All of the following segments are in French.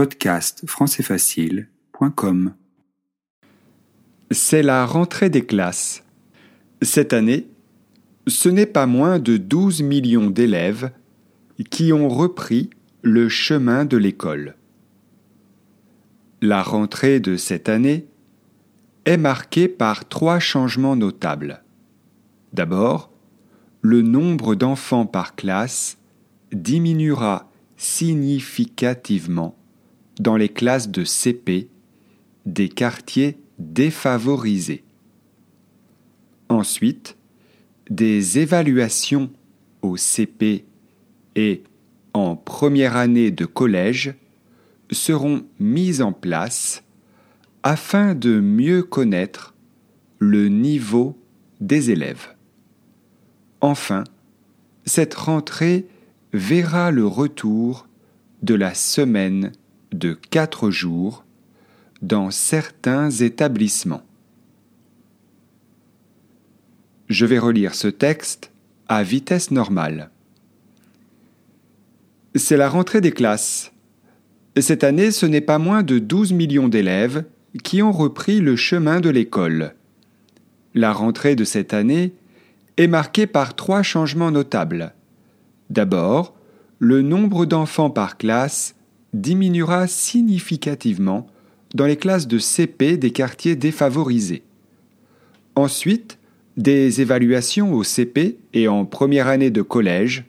podcastfrançaisfacile.com C'est la rentrée des classes. Cette année, ce n'est pas moins de 12 millions d'élèves qui ont repris le chemin de l'école. La rentrée de cette année est marquée par trois changements notables. D'abord, le nombre d'enfants par classe diminuera significativement dans les classes de CP des quartiers défavorisés. Ensuite, des évaluations au CP et en première année de collège seront mises en place afin de mieux connaître le niveau des élèves. Enfin, cette rentrée verra le retour de la semaine de quatre jours dans certains établissements. Je vais relire ce texte à vitesse normale. C'est la rentrée des classes. Cette année, ce n'est pas moins de 12 millions d'élèves qui ont repris le chemin de l'école. La rentrée de cette année est marquée par trois changements notables. D'abord, le nombre d'enfants par classe diminuera significativement dans les classes de CP des quartiers défavorisés. Ensuite, des évaluations au CP et en première année de collège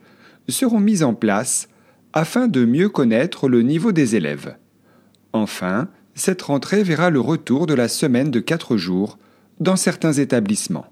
seront mises en place afin de mieux connaître le niveau des élèves. Enfin, cette rentrée verra le retour de la semaine de quatre jours dans certains établissements.